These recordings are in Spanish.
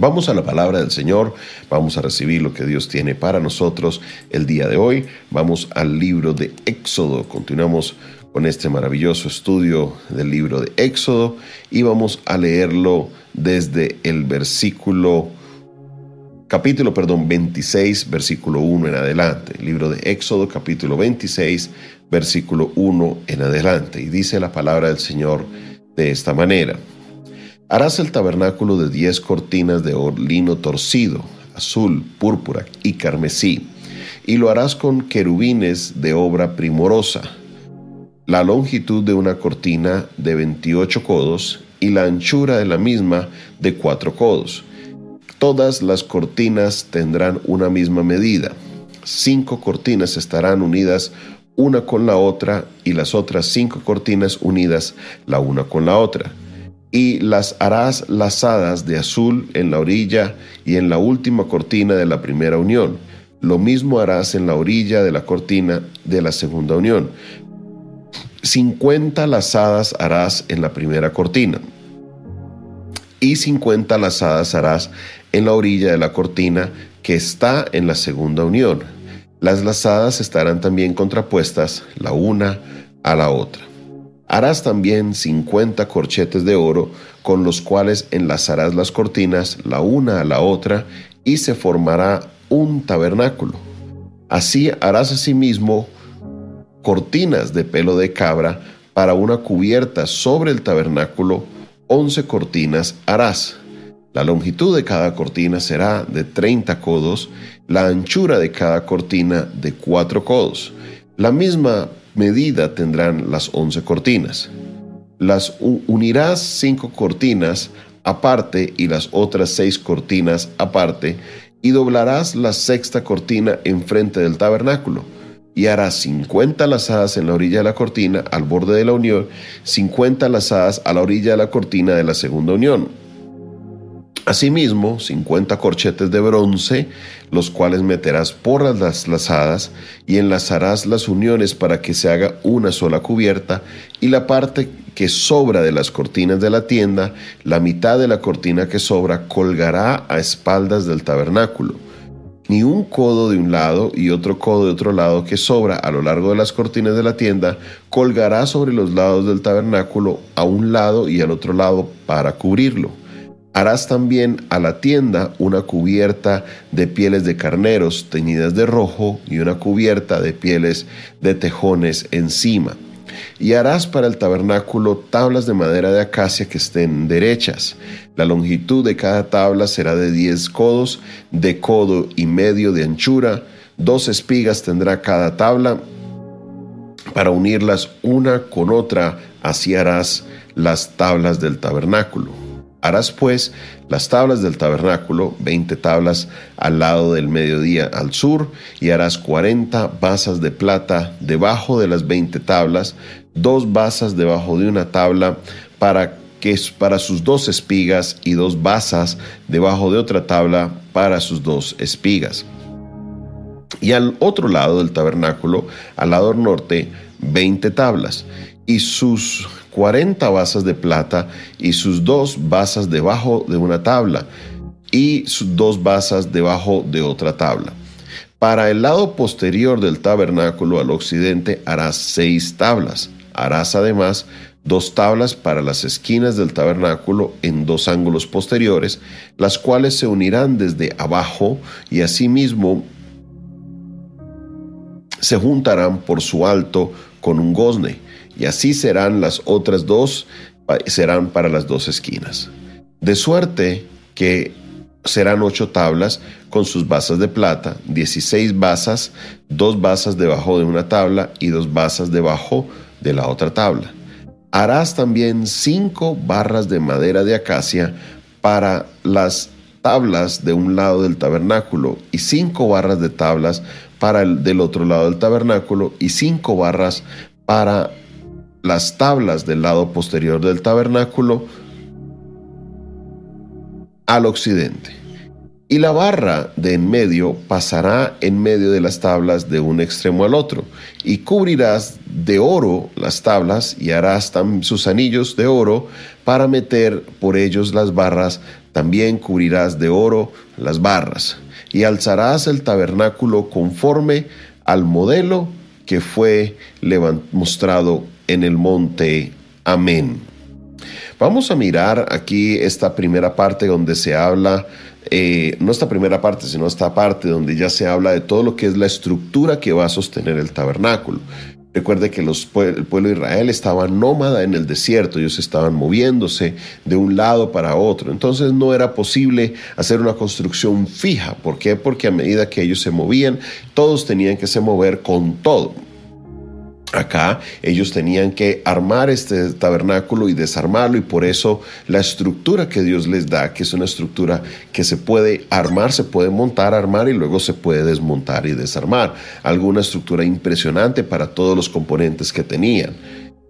Vamos a la palabra del Señor, vamos a recibir lo que Dios tiene para nosotros el día de hoy. Vamos al libro de Éxodo, continuamos con este maravilloso estudio del libro de Éxodo y vamos a leerlo desde el versículo capítulo, perdón, 26, versículo 1 en adelante. El libro de Éxodo, capítulo 26, versículo 1 en adelante. Y dice la palabra del Señor de esta manera. Harás el tabernáculo de diez cortinas de lino torcido, azul, púrpura y carmesí, y lo harás con querubines de obra primorosa. La longitud de una cortina de 28 codos y la anchura de la misma de cuatro codos. Todas las cortinas tendrán una misma medida. Cinco cortinas estarán unidas una con la otra y las otras cinco cortinas unidas la una con la otra y las harás lazadas de azul en la orilla y en la última cortina de la primera unión. Lo mismo harás en la orilla de la cortina de la segunda unión. 50 lazadas harás en la primera cortina y 50 lazadas harás en la orilla de la cortina que está en la segunda unión. Las lazadas estarán también contrapuestas la una a la otra. Harás también cincuenta corchetes de oro, con los cuales enlazarás las cortinas la una a la otra, y se formará un tabernáculo. Así harás asimismo cortinas de pelo de cabra para una cubierta sobre el tabernáculo, once cortinas harás. La longitud de cada cortina será de treinta codos, la anchura de cada cortina de cuatro codos. La misma medida tendrán las once cortinas. Las unirás cinco cortinas aparte y las otras seis cortinas aparte, y doblarás la sexta cortina enfrente del tabernáculo, y harás cincuenta lazadas en la orilla de la cortina al borde de la unión, cincuenta lazadas a la orilla de la cortina de la segunda unión Asimismo, 50 corchetes de bronce, los cuales meterás por las lazadas y enlazarás las uniones para que se haga una sola cubierta y la parte que sobra de las cortinas de la tienda, la mitad de la cortina que sobra colgará a espaldas del tabernáculo. Ni un codo de un lado y otro codo de otro lado que sobra a lo largo de las cortinas de la tienda colgará sobre los lados del tabernáculo a un lado y al otro lado para cubrirlo. Harás también a la tienda una cubierta de pieles de carneros teñidas de rojo y una cubierta de pieles de tejones encima. Y harás para el tabernáculo tablas de madera de acacia que estén derechas. La longitud de cada tabla será de diez codos, de codo y medio de anchura. Dos espigas tendrá cada tabla para unirlas una con otra. Así harás las tablas del tabernáculo. Harás pues las tablas del tabernáculo, veinte tablas al lado del mediodía al sur, y harás cuarenta basas de plata debajo de las veinte tablas, dos basas debajo de una tabla para que para sus dos espigas y dos basas debajo de otra tabla para sus dos espigas. Y al otro lado del tabernáculo, al lado norte, veinte tablas, y sus 40 basas de plata y sus dos basas debajo de una tabla y sus dos basas debajo de otra tabla. Para el lado posterior del tabernáculo al occidente harás seis tablas. Harás además dos tablas para las esquinas del tabernáculo en dos ángulos posteriores, las cuales se unirán desde abajo y asimismo se juntarán por su alto con un gozne y así serán las otras dos, serán para las dos esquinas. De suerte que serán ocho tablas con sus basas de plata, dieciséis basas, dos basas debajo de una tabla y dos basas debajo de la otra tabla. Harás también cinco barras de madera de acacia para las tablas de un lado del tabernáculo y cinco barras de tablas para el del otro lado del tabernáculo y cinco barras para las tablas del lado posterior del tabernáculo al occidente. Y la barra de en medio pasará en medio de las tablas de un extremo al otro, y cubrirás de oro las tablas y harás sus anillos de oro para meter por ellos las barras. También cubrirás de oro las barras. Y alzarás el tabernáculo conforme al modelo que fue mostrado en el monte. Amén. Vamos a mirar aquí esta primera parte donde se habla, eh, no esta primera parte, sino esta parte donde ya se habla de todo lo que es la estructura que va a sostener el tabernáculo. Recuerde que el pueblo de Israel estaba nómada en el desierto, ellos estaban moviéndose de un lado para otro. Entonces no era posible hacer una construcción fija. ¿Por qué? Porque a medida que ellos se movían, todos tenían que se mover con todo. Acá ellos tenían que armar este tabernáculo y desarmarlo y por eso la estructura que Dios les da, que es una estructura que se puede armar, se puede montar, armar y luego se puede desmontar y desarmar. Alguna estructura impresionante para todos los componentes que tenían.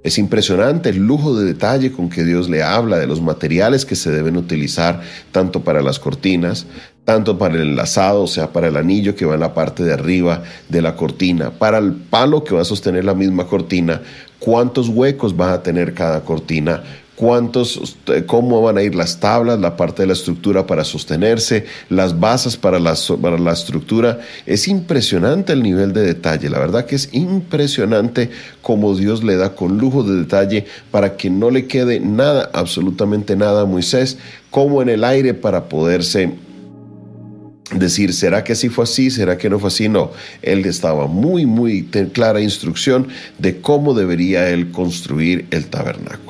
Es impresionante el lujo de detalle con que Dios le habla de los materiales que se deben utilizar tanto para las cortinas, tanto para el enlazado, o sea, para el anillo que va en la parte de arriba de la cortina, para el palo que va a sostener la misma cortina, cuántos huecos va a tener cada cortina, cuántos, cómo van a ir las tablas, la parte de la estructura para sostenerse, las bases para la, para la estructura. Es impresionante el nivel de detalle, la verdad que es impresionante cómo Dios le da con lujo de detalle para que no le quede nada, absolutamente nada a Moisés, como en el aire para poderse decir, ¿será que así fue así? ¿Será que no fue así? No, él estaba muy, muy clara instrucción de cómo debería él construir el tabernáculo.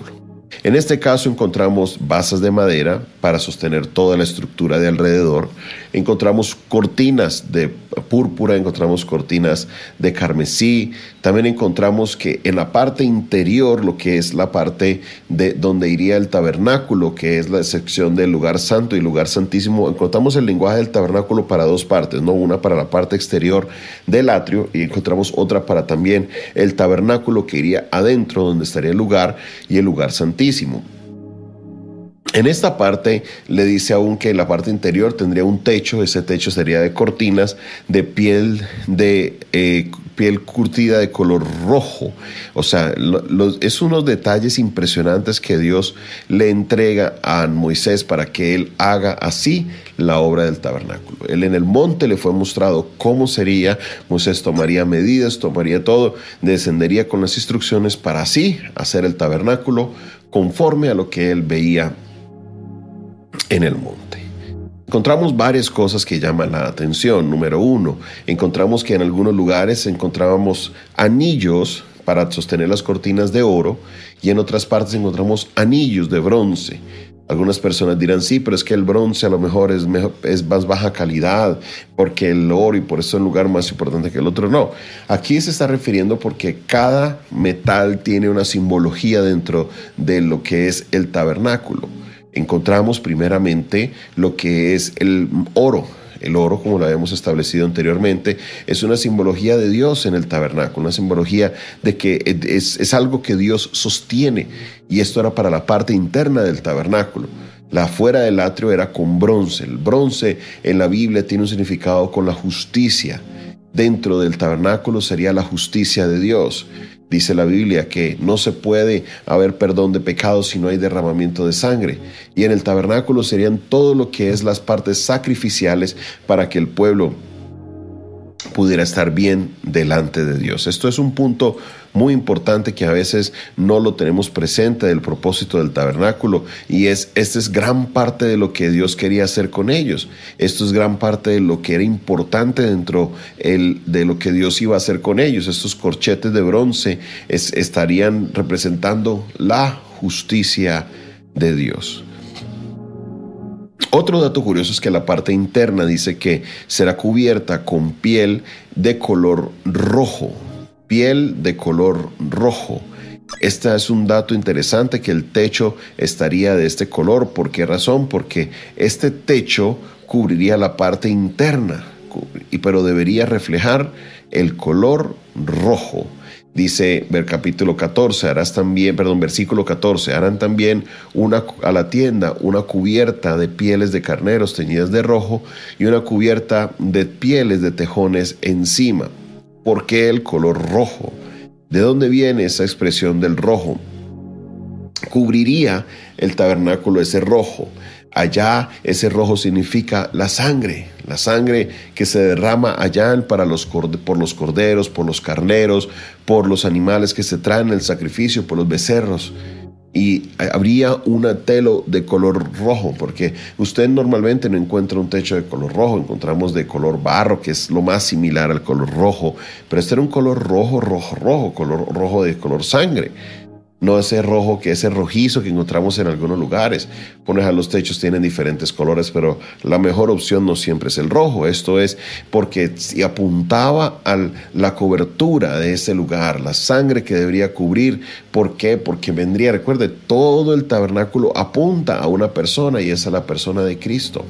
En este caso encontramos basas de madera para sostener toda la estructura de alrededor. Encontramos cortinas de púrpura, encontramos cortinas de carmesí. También encontramos que en la parte interior, lo que es la parte de donde iría el tabernáculo, que es la sección del lugar santo y lugar santísimo, encontramos el lenguaje del tabernáculo para dos partes, ¿no? Una para la parte exterior del atrio y encontramos otra para también el tabernáculo que iría adentro, donde estaría el lugar y el lugar santísimo. En esta parte le dice aún que la parte interior tendría un techo, ese techo sería de cortinas de piel de eh, piel curtida de color rojo. O sea, es unos detalles impresionantes que Dios le entrega a Moisés para que él haga así la obra del tabernáculo. Él en el monte le fue mostrado cómo sería, Moisés tomaría medidas, tomaría todo, descendería con las instrucciones para así hacer el tabernáculo conforme a lo que él veía en el monte. Encontramos varias cosas que llaman la atención. Número uno, encontramos que en algunos lugares encontrábamos anillos para sostener las cortinas de oro y en otras partes encontramos anillos de bronce. Algunas personas dirán, sí, pero es que el bronce a lo mejor es, es más baja calidad porque el oro y por eso es un lugar más importante que el otro. No, aquí se está refiriendo porque cada metal tiene una simbología dentro de lo que es el tabernáculo. Encontramos primeramente lo que es el oro, el oro, como lo habíamos establecido anteriormente, es una simbología de Dios en el tabernáculo, una simbología de que es, es algo que Dios sostiene. Y esto era para la parte interna del tabernáculo. La afuera del atrio era con bronce. El bronce en la Biblia tiene un significado con la justicia. Dentro del tabernáculo sería la justicia de Dios. Dice la Biblia que no se puede haber perdón de pecados si no hay derramamiento de sangre. Y en el tabernáculo serían todo lo que es las partes sacrificiales para que el pueblo pudiera estar bien delante de Dios. Esto es un punto muy importante que a veces no lo tenemos presente del propósito del tabernáculo y es esta es gran parte de lo que Dios quería hacer con ellos. Esto es gran parte de lo que era importante dentro el, de lo que Dios iba a hacer con ellos. Estos corchetes de bronce estarían representando la justicia de Dios. Otro dato curioso es que la parte interna dice que será cubierta con piel de color rojo, piel de color rojo. Este es un dato interesante que el techo estaría de este color. ¿Por qué razón? Porque este techo cubriría la parte interna, pero debería reflejar el color rojo. Dice ver capítulo 14, harás también, perdón, versículo 14, harán también una, a la tienda una cubierta de pieles de carneros teñidas de rojo y una cubierta de pieles de tejones encima. ¿Por qué el color rojo? ¿De dónde viene esa expresión del rojo? Cubriría el tabernáculo ese rojo. Allá ese rojo significa la sangre, la sangre que se derrama allá para los, por los corderos, por los carneros, por los animales que se traen el sacrificio, por los becerros y habría un telo de color rojo, porque usted normalmente no encuentra un techo de color rojo, encontramos de color barro, que es lo más similar al color rojo, pero este era un color rojo, rojo, rojo, color rojo de color sangre no ese rojo que ese rojizo que encontramos en algunos lugares. Pones a los techos, tienen diferentes colores, pero la mejor opción no siempre es el rojo. Esto es porque si apuntaba a la cobertura de ese lugar, la sangre que debería cubrir. ¿Por qué? Porque vendría, recuerde, todo el tabernáculo apunta a una persona y es a la persona de Cristo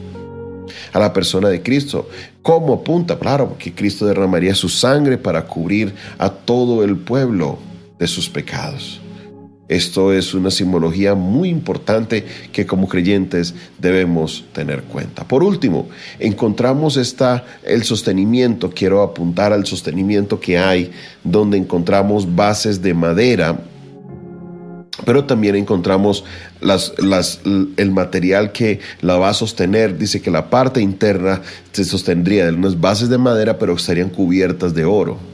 a la persona de Cristo. ¿Cómo apunta? Claro, porque Cristo derramaría su sangre para cubrir a todo el pueblo de sus pecados. Esto es una simbología muy importante que como creyentes debemos tener cuenta. Por último, encontramos esta, el sostenimiento, quiero apuntar al sostenimiento que hay, donde encontramos bases de madera pero también encontramos el material que la va a sostener. Dice que la parte interna se sostendría de unas bases de madera, pero estarían cubiertas de oro.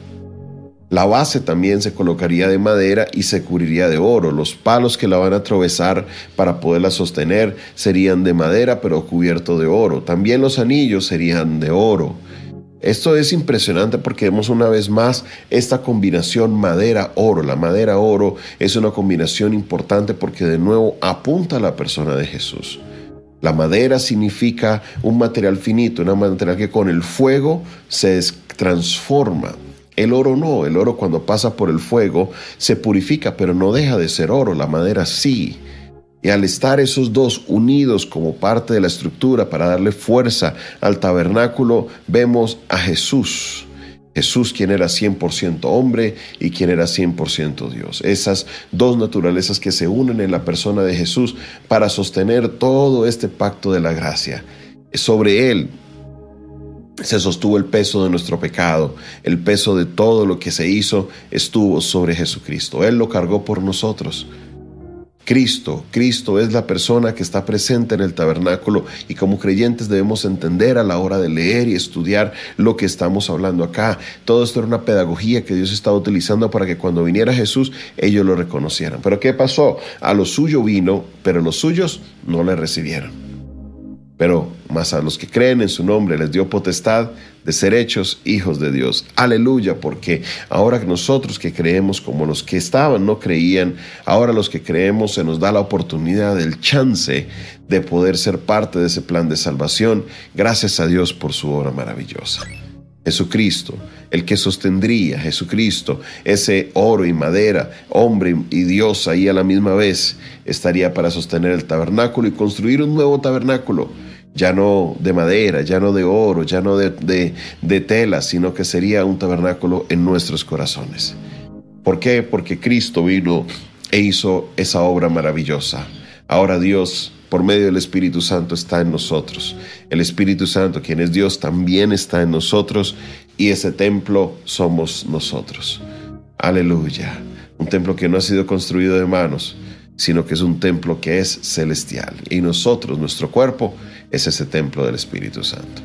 La base también se colocaría de madera y se cubriría de oro. Los palos que la van a atravesar para poderla sostener serían de madera pero cubierto de oro. También los anillos serían de oro. Esto es impresionante porque vemos una vez más esta combinación madera-oro. La madera-oro es una combinación importante porque de nuevo apunta a la persona de Jesús. La madera significa un material finito, una material que con el fuego se transforma. El oro no, el oro cuando pasa por el fuego se purifica, pero no deja de ser oro, la madera sí. Y al estar esos dos unidos como parte de la estructura para darle fuerza al tabernáculo, vemos a Jesús. Jesús quien era 100% hombre y quien era 100% Dios. Esas dos naturalezas que se unen en la persona de Jesús para sostener todo este pacto de la gracia. Sobre él se sostuvo el peso de nuestro pecado, el peso de todo lo que se hizo estuvo sobre Jesucristo. Él lo cargó por nosotros. Cristo, Cristo es la persona que está presente en el tabernáculo y como creyentes debemos entender a la hora de leer y estudiar lo que estamos hablando acá. Todo esto era una pedagogía que Dios estaba utilizando para que cuando viniera Jesús ellos lo reconocieran. Pero ¿qué pasó? A lo suyo vino, pero los suyos no le recibieron. Pero más a los que creen en su nombre les dio potestad de ser hechos hijos de Dios. Aleluya, porque ahora nosotros que creemos como los que estaban no creían, ahora los que creemos se nos da la oportunidad del chance de poder ser parte de ese plan de salvación. Gracias a Dios por su obra maravillosa. Jesucristo, el que sostendría, Jesucristo, ese oro y madera, hombre y Dios ahí a la misma vez, estaría para sostener el tabernáculo y construir un nuevo tabernáculo ya no de madera, ya no de oro, ya no de, de, tela, sino que sería un tabernáculo en nuestros corazones. ¿Por qué? Porque Cristo vino e hizo esa obra maravillosa. Ahora Dios, por medio del Espíritu Santo, está en nosotros. El Espíritu Santo, quien es Dios, también está en nosotros y ese templo somos nosotros. Aleluya. Un templo que no ha sido construido de manos, sino que es un templo que es celestial. Y nosotros, nuestro cuerpo, es ese templo del Espíritu Santo.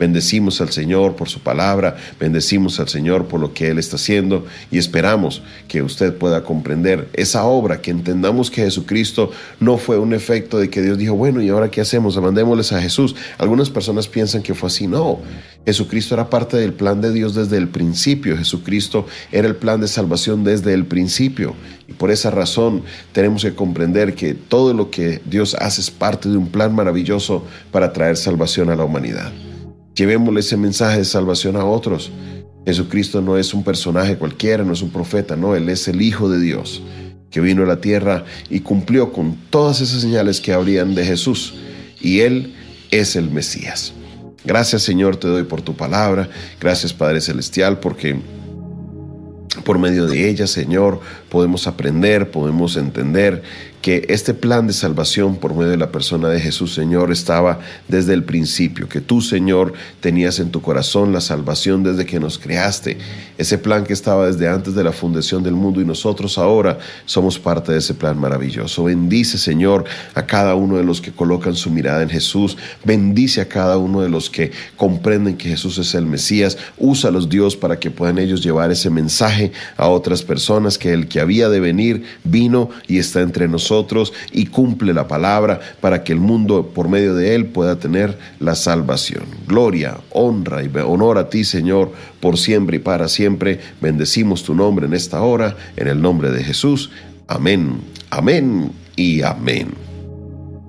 Bendecimos al Señor por su palabra, bendecimos al Señor por lo que Él está haciendo y esperamos que usted pueda comprender esa obra, que entendamos que Jesucristo no fue un efecto de que Dios dijo, bueno, ¿y ahora qué hacemos? Mandémosles a Jesús. Algunas personas piensan que fue así. No, Jesucristo era parte del plan de Dios desde el principio. Jesucristo era el plan de salvación desde el principio. Y por esa razón tenemos que comprender que todo lo que Dios hace es parte de un plan maravilloso para traer salvación a la humanidad. Llevémosle ese mensaje de salvación a otros. Jesucristo no es un personaje cualquiera, no es un profeta, no, Él es el Hijo de Dios que vino a la tierra y cumplió con todas esas señales que habrían de Jesús. Y Él es el Mesías. Gracias Señor te doy por tu palabra. Gracias Padre Celestial porque por medio de ella, Señor, podemos aprender, podemos entender que este plan de salvación por medio de la persona de Jesús, Señor, estaba desde el principio, que tú, Señor, tenías en tu corazón la salvación desde que nos creaste, ese plan que estaba desde antes de la fundación del mundo y nosotros ahora somos parte de ese plan maravilloso. Bendice, Señor, a cada uno de los que colocan su mirada en Jesús, bendice a cada uno de los que comprenden que Jesús es el Mesías, úsalos Dios para que puedan ellos llevar ese mensaje a otras personas, que el que había de venir vino y está entre nosotros y cumple la palabra para que el mundo por medio de él pueda tener la salvación. Gloria, honra y honor a ti, Señor, por siempre y para siempre. Bendecimos tu nombre en esta hora, en el nombre de Jesús. Amén, amén y amén.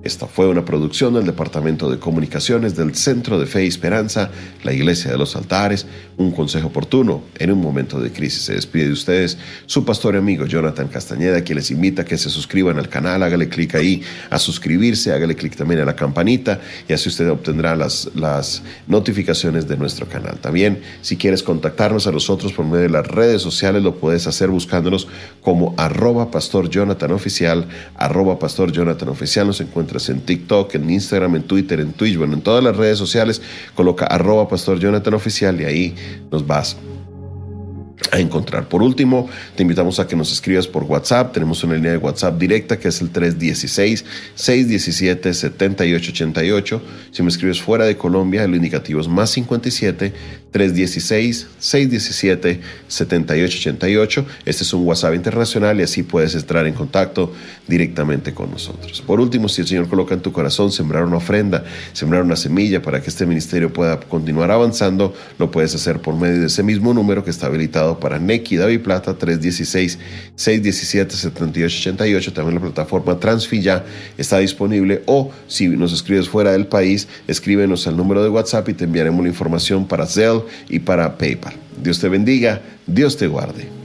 Esta fue una producción del Departamento de Comunicaciones del Centro de Fe y Esperanza, la Iglesia de los Altares, un consejo oportuno en un momento de crisis. Se despide de ustedes su pastor y amigo Jonathan Castañeda, quien les invita a que se suscriban al canal, hágale clic ahí a suscribirse, hágale clic también a la campanita y así usted obtendrá las, las notificaciones de nuestro canal. También, si quieres contactarnos a nosotros por medio de las redes sociales, lo puedes hacer buscándonos como arroba pastor Jonathan Oficial, arroba pastor Jonathan Oficial, nos encuentra en TikTok, en Instagram, en Twitter, en Twitch, bueno, en todas las redes sociales, coloca arroba pastor Jonathan Oficial y ahí nos vas a encontrar. Por último, te invitamos a que nos escribas por WhatsApp. Tenemos una línea de WhatsApp directa que es el 316-617-7888. Si me escribes fuera de Colombia, el indicativo es más 57 316-617-7888. Este es un WhatsApp internacional y así puedes entrar en contacto directamente con nosotros. Por último, si el Señor coloca en tu corazón sembrar una ofrenda, sembrar una semilla para que este ministerio pueda continuar avanzando, lo puedes hacer por medio de ese mismo número que está habilitado para Neki David Plata 316-617-7888. También la plataforma Transfilla está disponible o si nos escribes fuera del país, escríbenos al número de WhatsApp y te enviaremos la información para Zelle y para PayPal. Dios te bendiga, Dios te guarde.